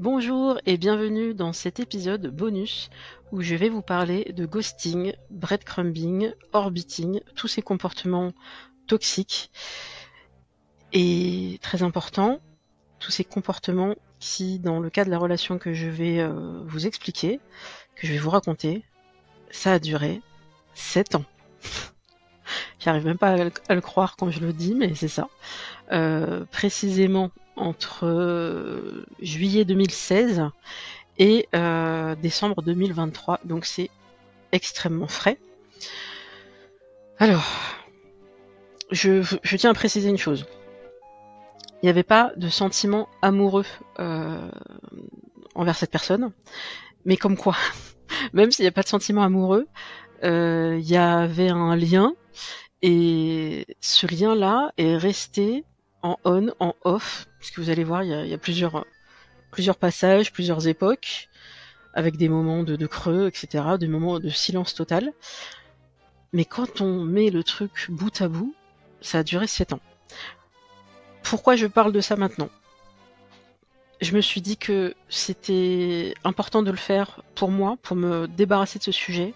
Bonjour et bienvenue dans cet épisode bonus où je vais vous parler de ghosting, breadcrumbing, orbiting, tous ces comportements toxiques et très important, tous ces comportements qui, dans le cas de la relation que je vais euh, vous expliquer, que je vais vous raconter, ça a duré 7 ans. J'arrive même pas à le, croire quand je le dis, mais c'est ça. Euh, précisément entre euh, juillet 2016 et euh, décembre 2023. Donc c'est extrêmement frais. Alors, je, tiens à préciser une chose. Il n'y avait pas de sentiment amoureux euh, envers cette personne, mais comme quoi, même s'il n'y a pas de sentiment amoureux, il y avait un lien et ce lien-là est resté en on, en off, parce que vous allez voir, il y a, plusieurs, passages, plusieurs époques, avec des moments de, creux, etc., des moments de silence total. Mais quand on met le truc bout à bout, ça a duré 7 ans. Pourquoi je parle de ça maintenant? Je me suis dit que c'était important de le faire pour moi, pour me débarrasser de ce sujet,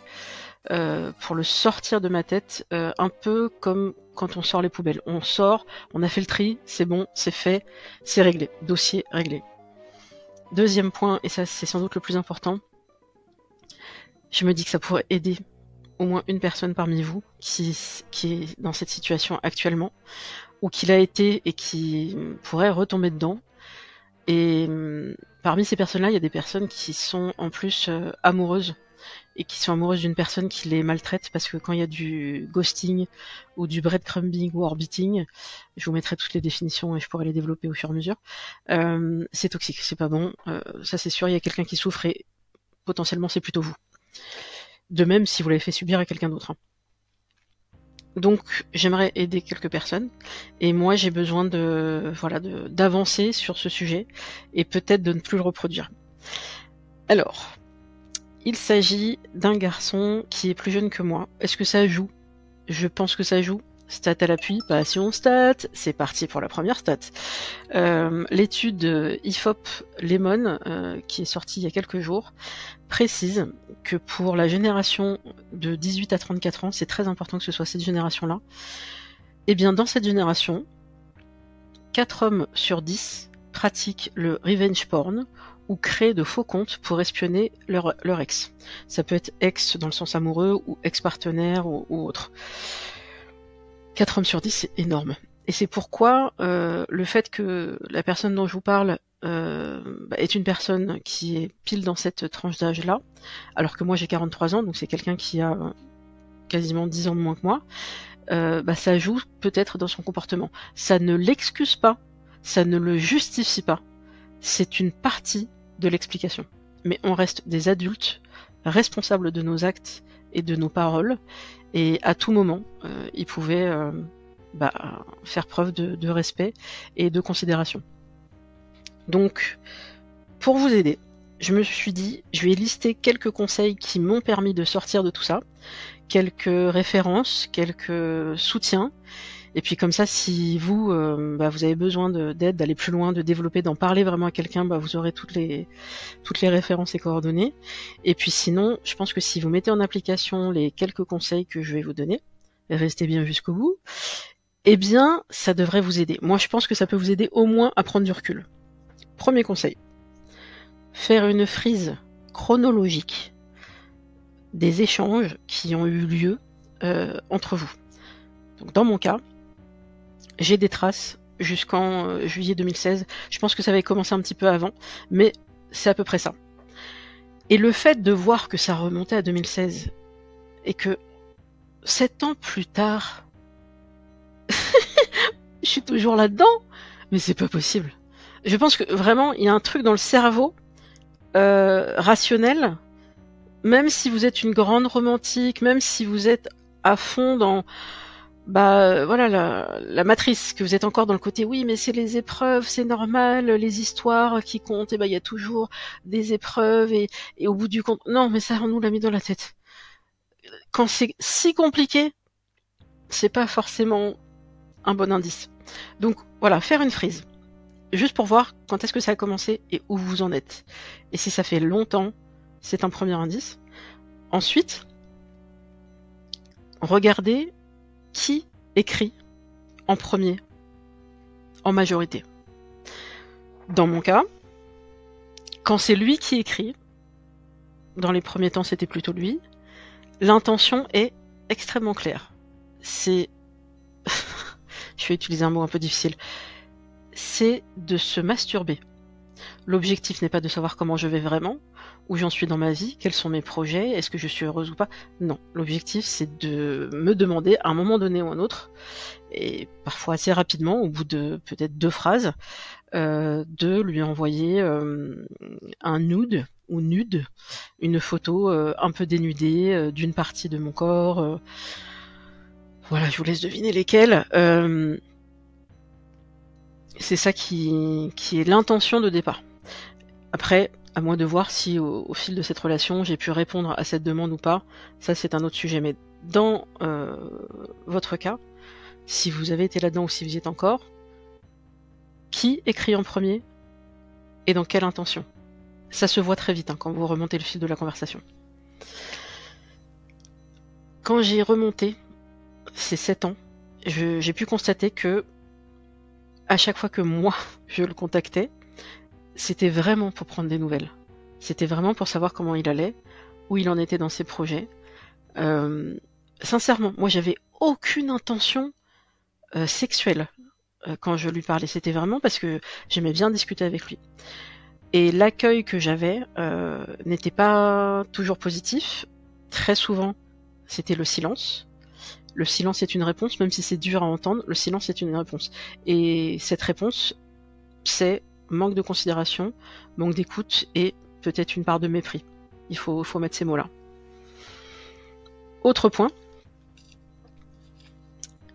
euh, pour le sortir de ma tête, euh, un peu comme quand on sort les poubelles. On sort, on a fait le tri, c'est bon, c'est fait, c'est réglé, dossier réglé. Deuxième point, et ça c'est sans doute le plus important, je me dis que ça pourrait aider au moins une personne parmi vous qui, qui est dans cette situation actuellement, ou qui l'a été et qui pourrait retomber dedans. Et hum, parmi ces personnes-là, il y a des personnes qui sont en plus euh, amoureuses et qui sont amoureuses d'une personne qui les maltraite parce que quand il y a du ghosting ou du breadcrumbing ou orbiting, je vous mettrai toutes les définitions et je pourrai les développer au fur et à mesure. Euh, c'est toxique, c'est pas bon. Euh, ça c'est sûr, il y a quelqu'un qui souffre et potentiellement c'est plutôt vous. De même si vous l'avez fait subir à quelqu'un d'autre. Hein. Donc j'aimerais aider quelques personnes et moi j'ai besoin de voilà d'avancer sur ce sujet et peut-être de ne plus le reproduire. Alors, il s'agit d'un garçon qui est plus jeune que moi. Est-ce que ça joue? Je pense que ça joue. Stat à l'appui, passion stat, c'est parti pour la première stat. Euh, l'étude IFOP Lemon, euh, qui est sortie il y a quelques jours, précise que pour la génération de 18 à 34 ans, c'est très important que ce soit cette génération-là, et eh bien dans cette génération, 4 hommes sur 10 pratiquent le revenge porn ou créent de faux comptes pour espionner leur, leur ex. Ça peut être ex dans le sens amoureux ou ex-partenaire ou, autre. 4 hommes sur 10, c'est énorme. Et c'est pourquoi euh, le fait que la personne dont je vous parle euh, bah, est une personne qui est pile dans cette tranche d'âge-là, alors que moi j'ai 43 ans, donc c'est quelqu'un qui a quasiment 10 ans de moins que moi, euh, bah, ça joue peut-être dans son comportement. Ça ne l'excuse pas, ça ne le justifie pas. C'est une partie de l'explication. Mais on reste des adultes responsables de nos actes et de nos paroles, et à tout moment, euh, ils pouvaient euh, bah, faire preuve de, respect et de considération. Donc, pour vous aider, je me suis dit, je vais lister quelques conseils qui m'ont permis de sortir de tout ça, quelques références, quelques soutiens, et puis comme ça, si vous, euh, bah, vous avez besoin d'aide, d'aller plus loin, de développer, d'en parler vraiment à quelqu'un, bah, vous aurez toutes les, toutes les références et coordonnées. Et puis sinon, je pense que si vous mettez en application les quelques conseils que je vais vous donner, restez bien jusqu'au bout, eh bien, ça devrait vous aider. Moi, je pense que ça peut vous aider au moins à prendre du recul. Premier conseil. Faire une frise chronologique des échanges qui ont eu lieu euh, entre vous. Donc dans mon cas, j'ai des traces jusqu'en euh, juillet 2016. Je pense que ça avait commencé un petit peu avant, mais c'est à peu près ça. Et le fait de voir que ça remontait à 2016 et que sept ans plus tard, je suis toujours là-dedans, mais c'est pas possible. Je pense que vraiment, il y a un truc dans le cerveau euh, rationnel, même si vous êtes une grande romantique, même si vous êtes à fond dans bah voilà la, matrice que vous êtes encore dans le côté oui mais c'est les épreuves c'est normal les histoires qui comptent et bah il y a toujours des épreuves et, et au bout du compte non mais ça on nous l'a mis dans la tête quand c'est si compliqué c'est pas forcément un bon indice donc voilà faire une frise juste pour voir quand est-ce que ça a commencé et où vous en êtes. Et si ça fait longtemps, c'est un premier indice. Ensuite, regardez qui écrit en premier, en majorité. Dans mon cas, quand c'est lui qui écrit, dans les premiers temps c'était plutôt lui, l'intention est extrêmement claire. C'est... Je vais utiliser un mot un peu difficile. C'est de se masturber. L'objectif n'est pas de savoir comment je vais vraiment, où j'en suis dans ma vie, quels sont mes projets, est-ce que je suis heureuse ou pas. Non, l'objectif c'est de me demander à un moment donné ou un autre, et parfois assez rapidement, au bout de peut-être deux phrases, euh, de lui envoyer euh, un nude ou nude, une photo euh, un peu dénudée d'une partie de mon corps. voilà, je vous laisse deviner lesquelles. C'est ça qui, est l'intention de départ. Après, à moi de voir si au, fil de cette relation j'ai pu répondre à cette demande ou pas. Ça c'est un autre sujet. Mais dans euh, votre cas, si vous avez été là-dedans ou si vous y êtes encore, qui écrit en premier et dans quelle intention? Ça se voit très vite hein, quand vous remontez le fil de la conversation. Quand j'ai remonté ces 7 ans, j'ai pu constater que à chaque fois que moi je le contactais, c'était vraiment pour prendre des nouvelles. C'était vraiment pour savoir comment il allait, où il en était dans ses projets. Euh, sincèrement, moi j'avais aucune intention euh, sexuelle euh, quand je lui parlais. C'était vraiment parce que j'aimais bien discuter avec lui. Et l'accueil que j'avais n'était pas toujours positif. Très souvent, c'était le silence. Le silence est une réponse, même si c'est dur à entendre, le silence est une réponse. Et cette réponse, c'est manque de considération, manque d'écoute et peut-être une part de mépris. Il faut, mettre ces mots-là. Autre point.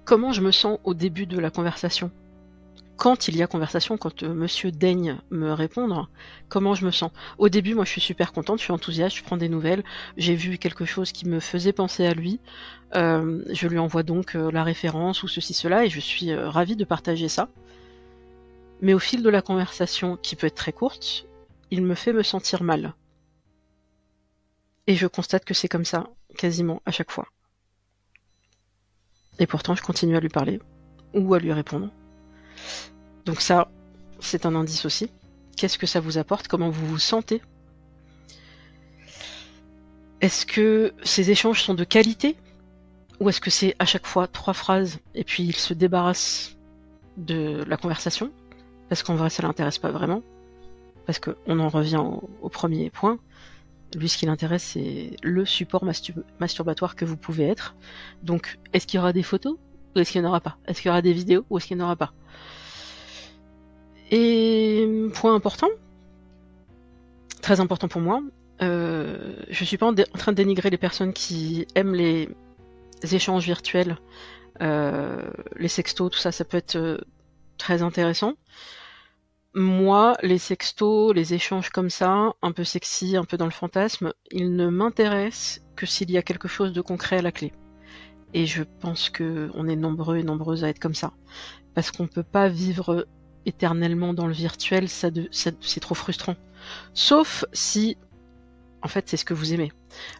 Comment je me sens au début de la conversation? Quand il y a conversation, quand euh, monsieur daigne me répondre, comment je me sens Au début, moi je suis super contente, je suis enthousiaste, je prends des nouvelles, j'ai vu quelque chose qui me faisait penser à lui, euh, je lui envoie donc euh, la référence ou ceci, cela, et je suis ravie de partager ça. Mais au fil de la conversation, qui peut être très courte, il me fait me sentir mal. Et je constate que c'est comme ça, quasiment à chaque fois. Et pourtant, je continue à lui parler, ou à lui répondre. Donc ça, c'est un indice aussi. Qu'est-ce que ça vous apporte? Comment vous vous sentez? Est-ce que ces échanges sont de qualité? Ou est-ce que c'est à chaque fois trois phrases et puis il se débarrasse de la conversation? Parce qu'en vrai ça l'intéresse pas vraiment, parce qu'on en revient au, premier point. Lui, ce qui l'intéresse, c'est le support masturbatoire que vous pouvez être. Donc, est-ce qu'il y aura des photos? Ou est-ce qu'il n'y en aura pas Est-ce qu'il y aura des vidéos ou est-ce qu'il n'y en aura pas Et point important, très important pour moi, euh, je suis pas en, train de dénigrer les personnes qui aiment les, échanges virtuels, euh, les sextos, tout ça, ça peut être euh, très intéressant moi, les sextos, les échanges comme ça, un peu sexy, un peu dans le fantasme, ils ne m'intéressent que s'il y a quelque chose de concret à la clé. Et je pense que on est nombreux et nombreuses à être comme ça. Parce qu'on peut pas vivre éternellement dans le virtuel, c'est trop frustrant. Sauf si, en fait, c'est ce que vous aimez.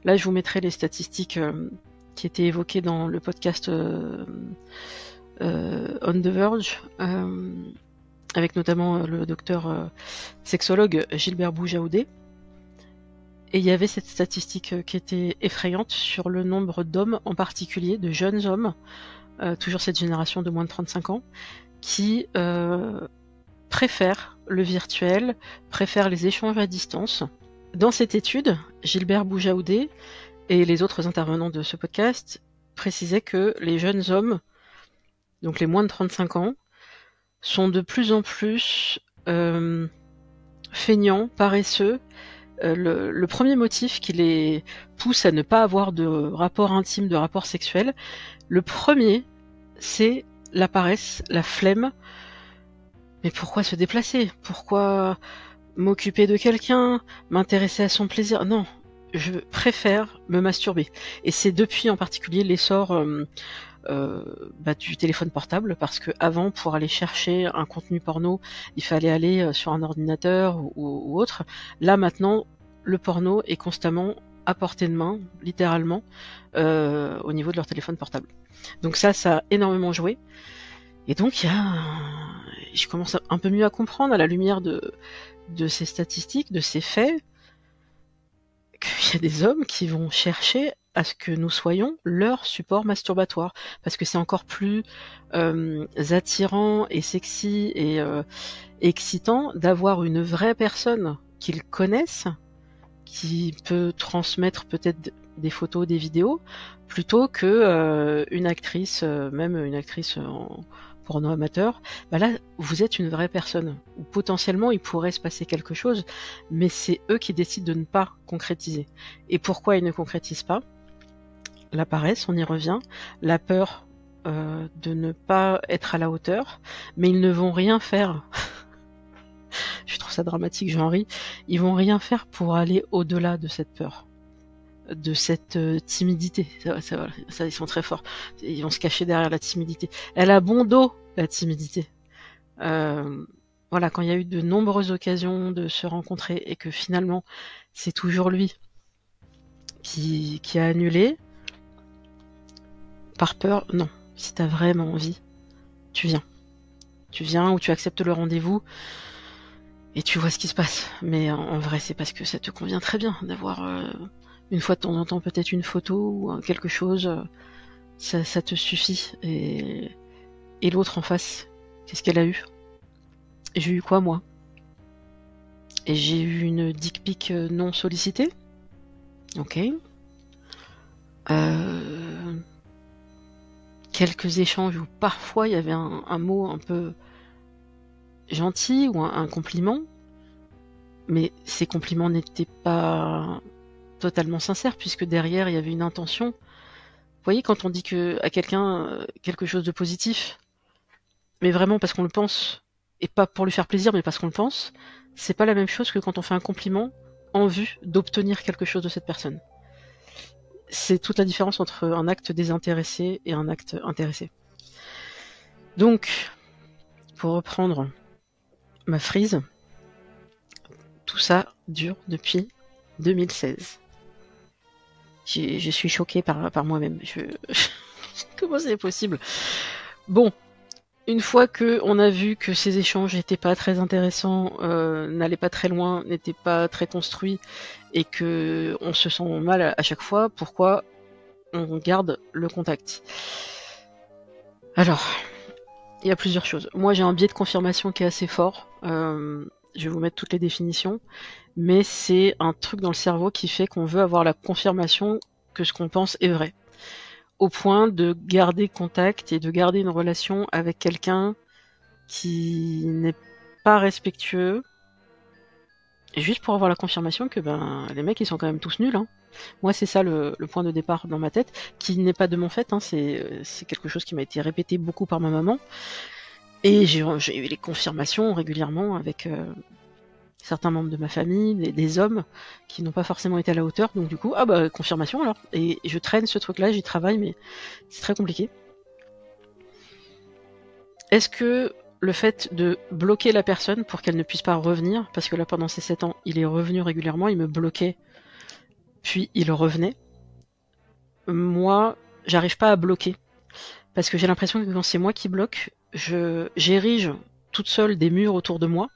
Là, je vous mettrai les statistiques euh, qui étaient évoquées dans le podcast euh, euh, On the Verge avec notamment le docteur sexologue Gilbert Boujaoudé. Et il y avait cette statistique euh, qui était effrayante sur le nombre d'hommes, en particulier de jeunes hommes, toujours cette génération de moins de 35 ans, qui préfèrent le virtuel, préfèrent les échanges à distance. Dans cette étude, Gilbert Boujaoudé et les autres intervenants de ce podcast précisaient que les jeunes hommes, donc les moins de 35 ans, sont de plus en plus euh, feignants, paresseux. Euh, le, premier motif qui les pousse à ne pas avoir de rapport intime, de rapport sexuel, le premier, c'est la paresse, la flemme. Mais pourquoi se déplacer? Pourquoi m'occuper de quelqu'un M'intéresser à son plaisir? Non, je préfère me masturber. Et c'est depuis en particulier l'essor euh, bah, du téléphone portable parce que avant pour aller chercher un contenu porno il fallait aller sur un ordinateur ou, autre. Là maintenant le porno est constamment à portée de main littéralement au niveau de leur téléphone portable. Donc ça ça a énormément joué. Et donc il y a je commence un peu mieux à comprendre à la lumière de de ces statistiques de ces faits qu'il y a des hommes qui vont chercher à ce que nous soyons leur support masturbatoire, parce que c'est encore plus euh, attirant et sexy et euh, excitant d'avoir une vraie personne qu'ils connaissent, qui peut transmettre peut-être des photos, des vidéos, plutôt que euh, une actrice, même une actrice en, porno amateur, bah là, vous êtes une vraie personne. Ou potentiellement, il pourrait se passer quelque chose, mais c'est eux qui décident de ne pas concrétiser. Et pourquoi ils ne concrétisent pas? La paresse, on y revient. La peur euh, de ne pas être à la hauteur, mais ils ne vont rien faire. Je trouve ça dramatique, j'en ris. Ils vont rien faire pour aller au-delà de cette peur de cette euh, timidité. Ça, ils sont très forts. Ils vont se cacher derrière la timidité. Elle a bon dos, la timidité. Euh, voilà, quand il y a eu de nombreuses occasions de se rencontrer et que finalement c'est toujours lui qui a annulé, par peur, non. Si t'as vraiment envie, tu viens. Tu viens ou tu acceptes le rendez-vous et tu vois ce qui se passe. Mais en, vrai, c'est parce que ça te convient très bien d'avoir euh, une fois de temps en temps peut-être une photo ou quelque chose, euh, ça, te suffit. Et, et l'autre en face, qu'est-ce qu'elle a eu? J'ai eu quoi moi? Et j'ai eu une dick pic euh, non sollicitée? Ok. Euh, quelques échanges où parfois il y avait un, mot un peu gentil ou un compliment, mais ces compliments n'étaient pas totalement sincère, puisque derrière, il y avait une intention. Vous voyez, quand on dit à quelqu'un euh, quelque chose de positif, mais vraiment parce qu'on le pense, et pas pour lui faire plaisir, mais parce qu'on le pense, c'est pas la même chose que quand on fait un compliment en vue d'obtenir quelque chose de cette personne. C'est toute la différence entre un acte désintéressé et un acte intéressé. Donc, pour reprendre ma frise, tout ça dure depuis 2016 je suis choquée par, par moi-même. Comment c'est possible? Bon, une fois que on a vu que ces échanges n'étaient pas très intéressants, euh, n'allaient pas très loin, n'étaient pas très construits, et que on se sent mal à, chaque fois, pourquoi on garde le contact Alors, il y a plusieurs choses. Moi, j'ai un biais de confirmation qui est assez fort. Euh, je vais vous mettre toutes les définitions mais c'est un truc dans le cerveau qui fait qu'on veut avoir la confirmation que ce qu'on pense est vrai. Au point de garder contact et de garder une relation avec quelqu'un qui n'est pas respectueux, juste pour avoir la confirmation que ben les mecs ils sont quand même tous nuls. Hein. Moi c'est ça le, point de départ dans ma tête, qui n'est pas de mon fait, hein. c'est quelque chose qui m'a été répété beaucoup par ma maman. Et j'ai eu les confirmations régulièrement avec, euh, certains membres de ma famille, des, hommes qui n'ont pas forcément été à la hauteur. Donc du coup, ah bah confirmation alors. Et, je traîne ce truc-là, j'y travaille, mais c'est très compliqué. Est-ce que le fait de bloquer la personne pour qu'elle ne puisse pas revenir, parce que là pendant ces 7 ans, il est revenu régulièrement, il me bloquait, puis il revenait. Moi, j'arrive pas à bloquer. Parce que j'ai l'impression que quand c'est moi qui bloque, je j'érige toute seule des murs autour de moi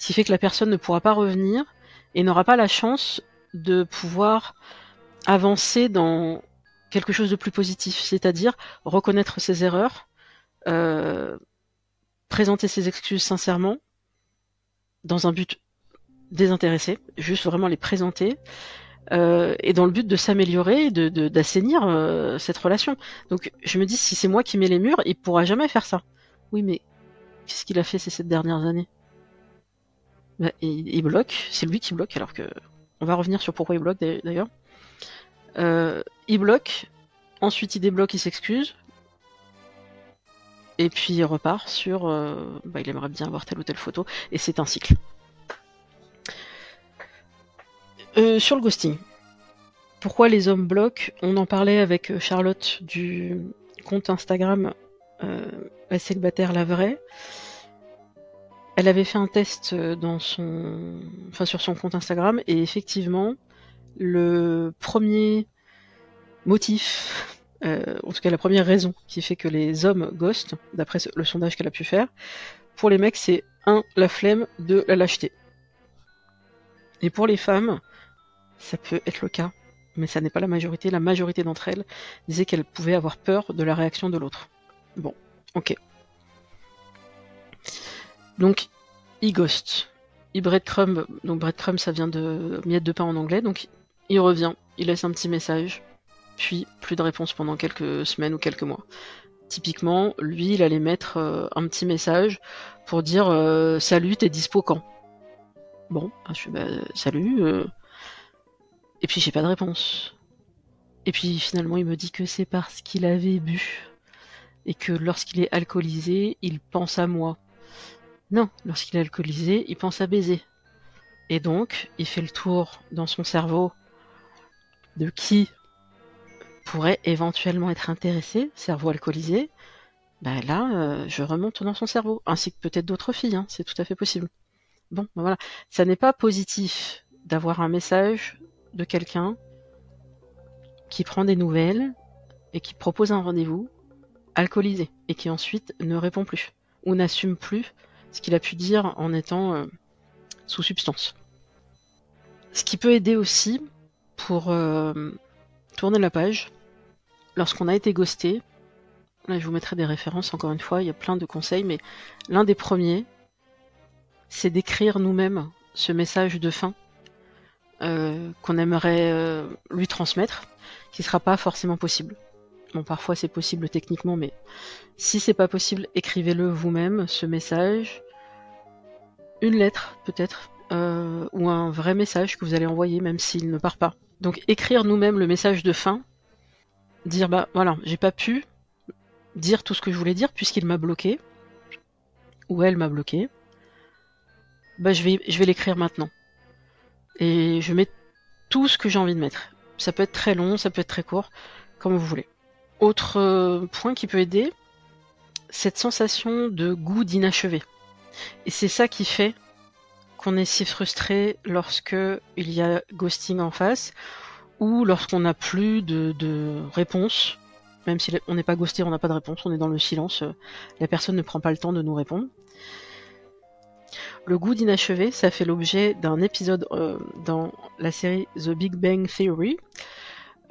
ce qui fait que la personne ne pourra pas revenir et n'aura pas la chance de pouvoir avancer dans quelque chose de plus positif, c'est-à-dire reconnaître ses erreurs, euh, présenter ses excuses sincèrement, dans un but désintéressé, juste vraiment les présenter, euh, et dans le but de s'améliorer de, d'assainir euh, cette relation. Donc je me dis, si c'est moi qui mets les murs, il pourra jamais faire ça. Oui, mais qu'est-ce qu'il a fait ces sept dernières années? Bah, il, bloque, c'est lui qui bloque, alors que. On va revenir sur pourquoi il bloque d'ailleurs. Euh, il bloque, ensuite il débloque, il s'excuse, et puis il repart sur. Euh, bah, il aimerait bien avoir telle ou telle photo, et c'est un cycle. Euh, sur le ghosting. Pourquoi les hommes bloquent? On en parlait avec Charlotte du compte Instagram euh, la célibataire la vraie? Elle avait fait un test dans son, enfin sur son compte Instagram et effectivement le premier motif, euh, en tout cas la première raison qui fait que les hommes ghostent, d'après le sondage qu'elle a pu faire, pour les mecs c'est un la flemme, deux la lâcheté. Et pour les femmes, ça peut être le cas, mais ça n'est pas la majorité. La majorité d'entre elles disaient qu'elles pouvaient avoir peur de la réaction de l'autre. Bon, ok. Donc, e-ghost. E-breadcrumb, donc breadcrumb ça vient de miette de pain en anglais, donc il revient, il laisse un petit message, puis plus de réponse pendant quelques semaines ou quelques mois. Typiquement, lui, il allait mettre euh, un petit message pour dire euh, Salut, t'es dispo quand? Bon, je fais bah, Salut. Euh. Et puis j'ai pas de réponse. Et puis finalement, il me dit que c'est parce qu'il avait bu et que lorsqu'il est alcoolisé, il pense à moi. Non, lorsqu'il est alcoolisé, il pense à baiser. Et donc, il fait le tour dans son cerveau de qui pourrait éventuellement être intéressé, cerveau alcoolisé. Ben là, euh, je remonte dans son cerveau, ainsi que peut-être d'autres filles, hein, c'est tout à fait possible. Bon, ben voilà, ça n'est pas positif d'avoir un message de quelqu'un qui prend des nouvelles et qui propose un rendez-vous alcoolisé et qui ensuite ne répond plus ou n'assume plus ce qu'il a pu dire en étant euh, sous substance. Ce qui peut aider aussi pour euh, tourner la page lorsqu'on a été ghosté. Là, je vous mettrai des références encore une fois, il y a plein de conseils, mais l'un des premiers, c'est d'écrire nous-mêmes ce message de fin euh, qu'on aimerait lui transmettre, qui sera pas forcément possible. Bon, parfois c'est possible techniquement, mais si c'est pas possible, écrivez-le vous-même, ce message. Une lettre, peut-être, euh, ou un vrai message que vous allez envoyer, même s'il ne part pas. Donc écrire nous-mêmes le message de fin, dire bah voilà, j'ai pas pu dire tout ce que je voulais dire puisqu'il m'a bloqué, ou elle m'a bloqué. Bah je vais, je vais l'écrire maintenant. Et je mets tout ce que j'ai envie de mettre. Ça peut être très long, ça peut être très court, comme vous voulez. Autre euh, point qui peut aider, cette sensation de goût d'inachevé. Et c'est ça qui fait qu'on est si frustré lorsque il y a ghosting en face ou lorsqu'on n'a plus de, de réponse. Même si on n'est pas ghosté, on n'a pas de réponse, on est dans le silence, la personne ne prend pas le temps de nous répondre. Le goût d'inachevé, ça fait l'objet d'un épisode euh, dans la série The Big Bang Theory,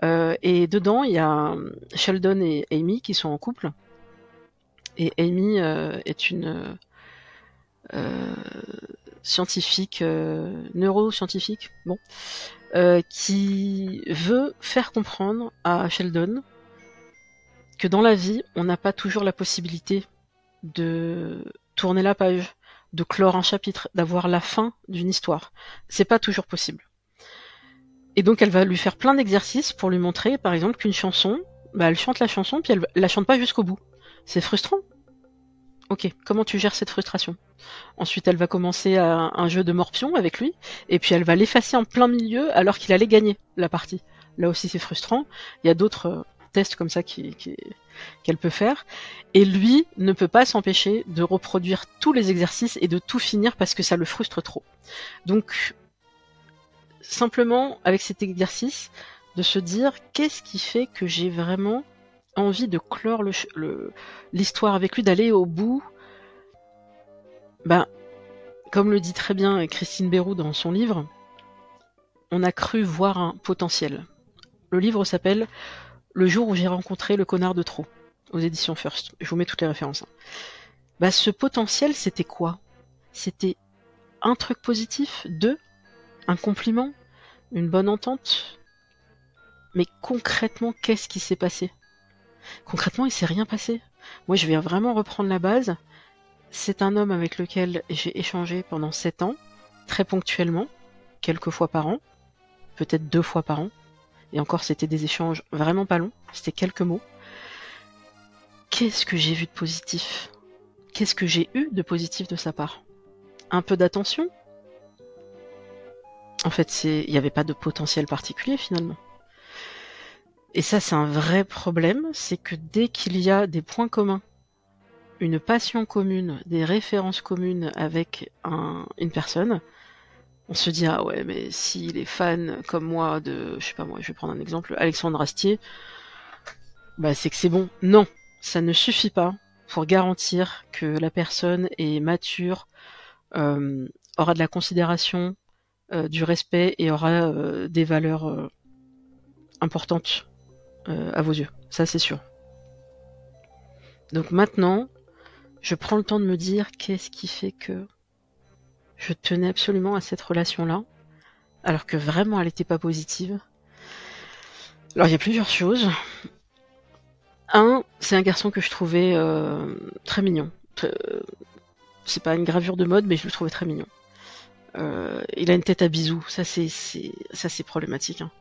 euh, et dedans, il y a Sheldon et Amy qui sont en couple. Et Amy euh, est une euh, scientifique, neuroscientifique, bon, qui veut faire comprendre à Sheldon que dans la vie, on n'a pas toujours la possibilité de tourner la page, de clore un chapitre, d'avoir la fin d'une histoire. C'est pas toujours possible. Et donc elle va lui faire plein d'exercices pour lui montrer, par exemple, qu'une chanson, bah, elle chante la chanson, puis elle, la chante pas jusqu'au bout. C'est frustrant. Ok, comment tu gères cette frustration? Ensuite, elle va commencer à, un jeu de morpion avec lui, et puis elle va l'effacer en plein milieu alors qu'il allait gagner la partie. Là aussi, c'est frustrant. Il y a d'autres euh, tests comme ça qu'elle peut faire. Et lui ne peut pas s'empêcher de reproduire tous les exercices et de tout finir parce que ça le frustre trop. Donc, simplement avec cet exercice de se dire qu'est-ce qui fait que j'ai vraiment envie de clore l'histoire avec lui, d'aller au bout. Ben, comme le dit très bien Christine Bérou dans son livre, on a cru voir un potentiel. Le livre s'appelle Le jour où j'ai rencontré le connard de trop, aux éditions First. Je vous mets toutes les références. Ben, ce potentiel, c'était quoi? C'était un truc positif, deux, un compliment, une bonne entente? Mais concrètement, qu'est-ce qui s'est passé? Concrètement, il s'est rien passé. Moi, je vais vraiment reprendre la base. C'est un homme avec lequel j'ai échangé pendant sept ans, très ponctuellement, quelques fois par an, peut-être deux fois par an. Et encore, c'était des échanges vraiment pas longs, c'était quelques mots. Qu'est-ce que j'ai vu de positif? Qu'est-ce que j'ai eu de positif de sa part? Un peu d'attention? En fait, il n'y avait pas de potentiel particulier finalement. Et ça, c'est un vrai problème, c'est que dès qu'il y a des points communs, une passion commune, des références communes avec une personne, on se dit ah ouais mais s'il est fan comme moi de je sais pas moi je vais prendre un exemple Alexandre Astier bah c'est que c'est bon. Non ça ne suffit pas pour garantir que la personne est mature euh, aura de la considération euh, du respect et aura euh, des valeurs importantes à vos yeux ça c'est sûr donc maintenant je prends le temps de me dire qu'est-ce qui fait que je tenais absolument à cette relation-là, alors que vraiment elle n'était pas positive. Alors il y a plusieurs choses. Un, c'est un garçon que je trouvais euh, très mignon. Euh, c'est pas une gravure de mode, mais je le trouvais très mignon. Euh, il a une tête à bisous, ça c'est ça c'est problématique. Hein.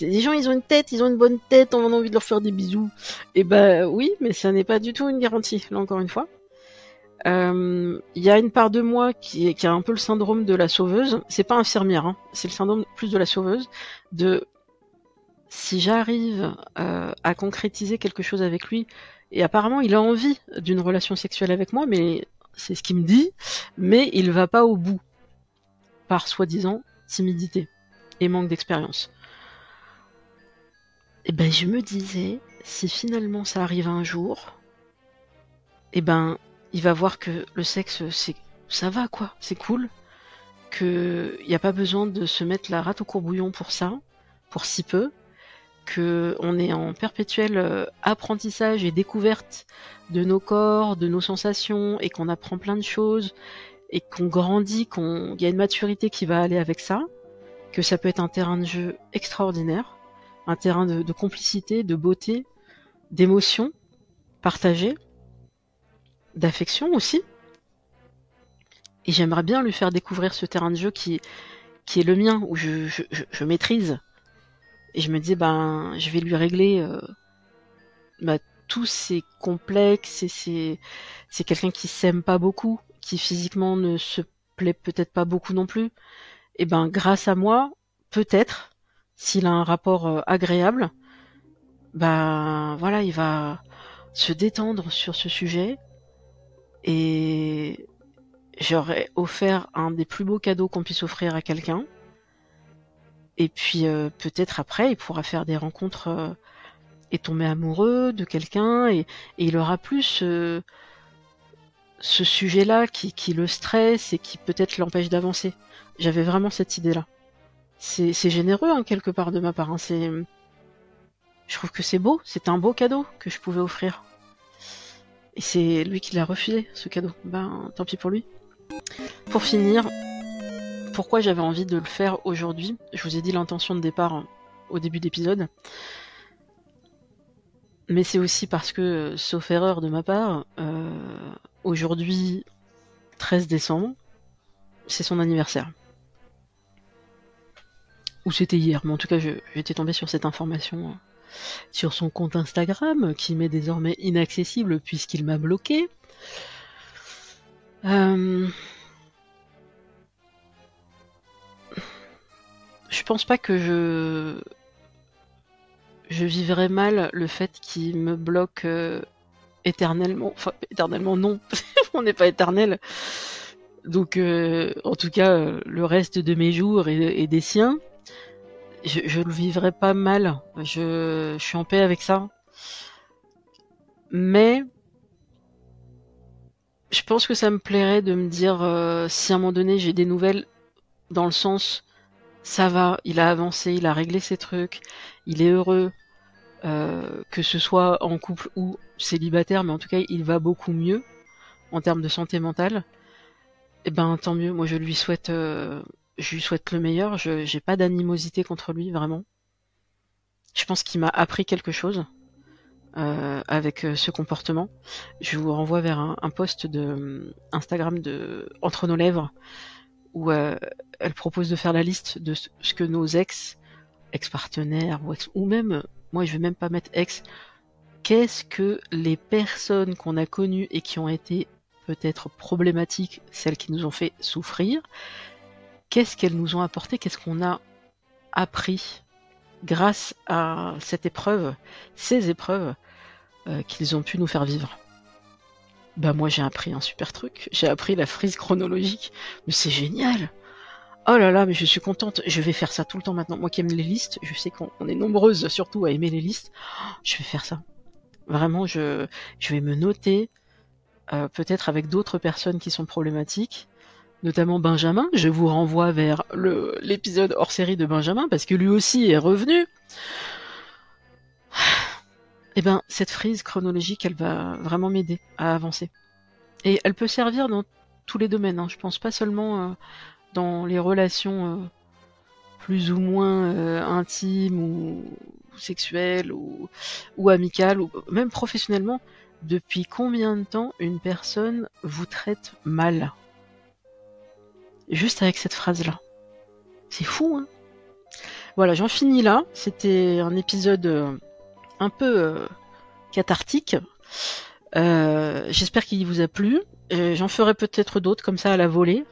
Les gens, ils ont une tête, ils ont une bonne tête, on a envie de leur faire des bisous. Et eh ben oui, mais ça n'est pas du tout une garantie, là encore une fois. Il euh, y a une part de moi qui, a un peu le syndrome de la sauveuse. C'est pas infirmière, hein, c'est le syndrome plus de la sauveuse. De si j'arrive euh, à concrétiser quelque chose avec lui, et apparemment il a envie d'une relation sexuelle avec moi, mais c'est ce qu'il me dit, mais il va pas au bout par soi-disant timidité et manque d'expérience. Et ben je me disais, si finalement ça arrive un jour, et ben il va voir que le sexe, c'est ça va quoi, c'est cool, qu'il n'y a pas besoin de se mettre la rate au courbouillon pour ça, pour si peu, que on est en perpétuel euh, apprentissage et découverte de nos corps, de nos sensations, et qu'on apprend plein de choses, et qu'on grandit, qu'il y a une maturité qui va aller avec ça, que ça peut être un terrain de jeu extraordinaire, un terrain de, complicité, de beauté, d'émotion partagée, d'affection aussi. Et j'aimerais bien lui faire découvrir ce terrain de jeu qui, qui est le mien, où je, je, maîtrise. Et je me dis, ben, je vais lui régler euh, bah, tous ces complexes. Et c'est, c'est quelqu'un qui s'aime pas beaucoup, qui physiquement ne se plaît peut-être pas beaucoup non plus. Et ben, grâce à moi, peut-être, s'il a un rapport euh, agréable, ben voilà, il va se détendre sur ce sujet et j'aurais offert un des plus beaux cadeaux qu'on puisse offrir à quelqu'un. Et puis euh, peut-être après, il pourra faire des rencontres euh, et tomber amoureux de quelqu'un et, il aura plus ce sujet-là qui, le stresse et qui peut-être l'empêche d'avancer. J'avais vraiment cette idée-là. C'est généreux hein, quelque part de ma part. Hein. C'est, je trouve que c'est beau. C'est un beau cadeau que je pouvais offrir. Et c'est lui qui l'a refusé, ce cadeau. Ben, tant pis pour lui. Pour finir, pourquoi j'avais envie de le faire aujourd'hui? Je vous ai dit l'intention de départ au début d'épisode. Mais c'est aussi parce que, sauf erreur de ma part, euh, aujourd'hui, 13 décembre, c'est son anniversaire. Ou c'était hier, mais en tout cas, j'étais tombé sur cette information sur son compte Instagram, qui m'est désormais inaccessible puisqu'il m'a bloqué. Euh, je pense pas que je je vivrais mal le fait qu'il me bloque euh, éternellement. Enfin, éternellement non, on n'est pas éternel. Donc, euh, en tout cas, le reste de mes jours et des siens je, le vivrais pas mal. Je, suis en paix avec ça. Mais je pense que ça me plairait de me dire euh, si à un moment donné j'ai des nouvelles dans le sens ça va, il a avancé, il a réglé ses trucs, il est heureux, euh, que ce soit en couple ou célibataire, mais en tout cas il va beaucoup mieux en termes de santé mentale. Et eh ben tant mieux, moi je lui souhaite euh, je lui souhaite le meilleur. Je j'ai pas d'animosité contre lui vraiment. Je pense qu'il m'a appris quelque chose euh, avec euh, ce comportement. Je vous renvoie vers un, un post de euh, Instagram de Entre nos lèvres où elle propose de faire la liste de ce que nos ex, ex-partenaires ou, ex, ou même, moi je vais même pas mettre ex, qu'est-ce que les personnes qu'on a connues et qui ont été peut-être problématiques, celles qui nous ont fait souffrir, qu'est-ce qu'elles nous ont apporté, qu'est-ce qu'on a appris grâce à cette épreuve, ces épreuves euh, qu'ils ont pu nous faire vivre. Bah moi j'ai appris un super truc, j'ai appris la frise chronologique, mais c'est génial Oh là là, mais je suis contente, je vais faire ça tout le temps maintenant. Moi qui aime les listes, je sais qu'on est nombreuses surtout à aimer les listes, je vais faire ça. Vraiment, je, je vais me noter, euh, peut-être avec d'autres personnes qui sont problématiques, notamment Benjamin. Je vous renvoie vers l'épisode hors série de Benjamin parce que lui aussi est revenu. Eh ben, cette frise chronologique, elle va vraiment m'aider à avancer. Et elle peut servir dans tous les domaines. Hein. Je pense pas seulement euh, dans les relations euh, plus ou moins euh, intimes ou, sexuelles ou amicales ou même professionnellement. Depuis combien de temps une personne vous traite mal? Juste avec cette phrase-là. C'est fou, hein Voilà, j'en finis là. C'était un épisode euh, un peu euh, cathartique. Euh, j'espère qu'il vous a plu. J'en ferai peut-être d'autres comme ça à la volée.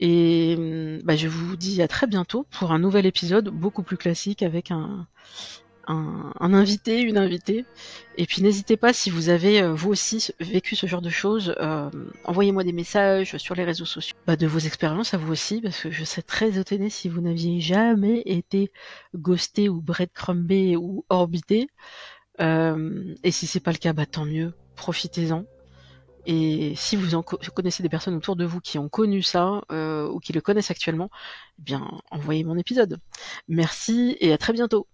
Et bah, je vous dis à très bientôt pour un nouvel épisode beaucoup plus classique avec un, un, invité, une invitée. Et puis n'hésitez pas si vous avez euh, vous aussi vécu ce genre de choses, euh, envoyez-moi des messages sur les réseaux sociaux bah, de vos expériences à vous aussi, parce que je serais très étonnée si vous n'aviez jamais été ghosté ou breadcrumbé ou orbité. Euh, et si c'est pas le cas, bah tant mieux, profitez-en. Et si vous connaissez des personnes autour de vous qui ont connu ça ou qui le connaissent actuellement, eh bien envoyez mon épisode. Merci et à très bientôt.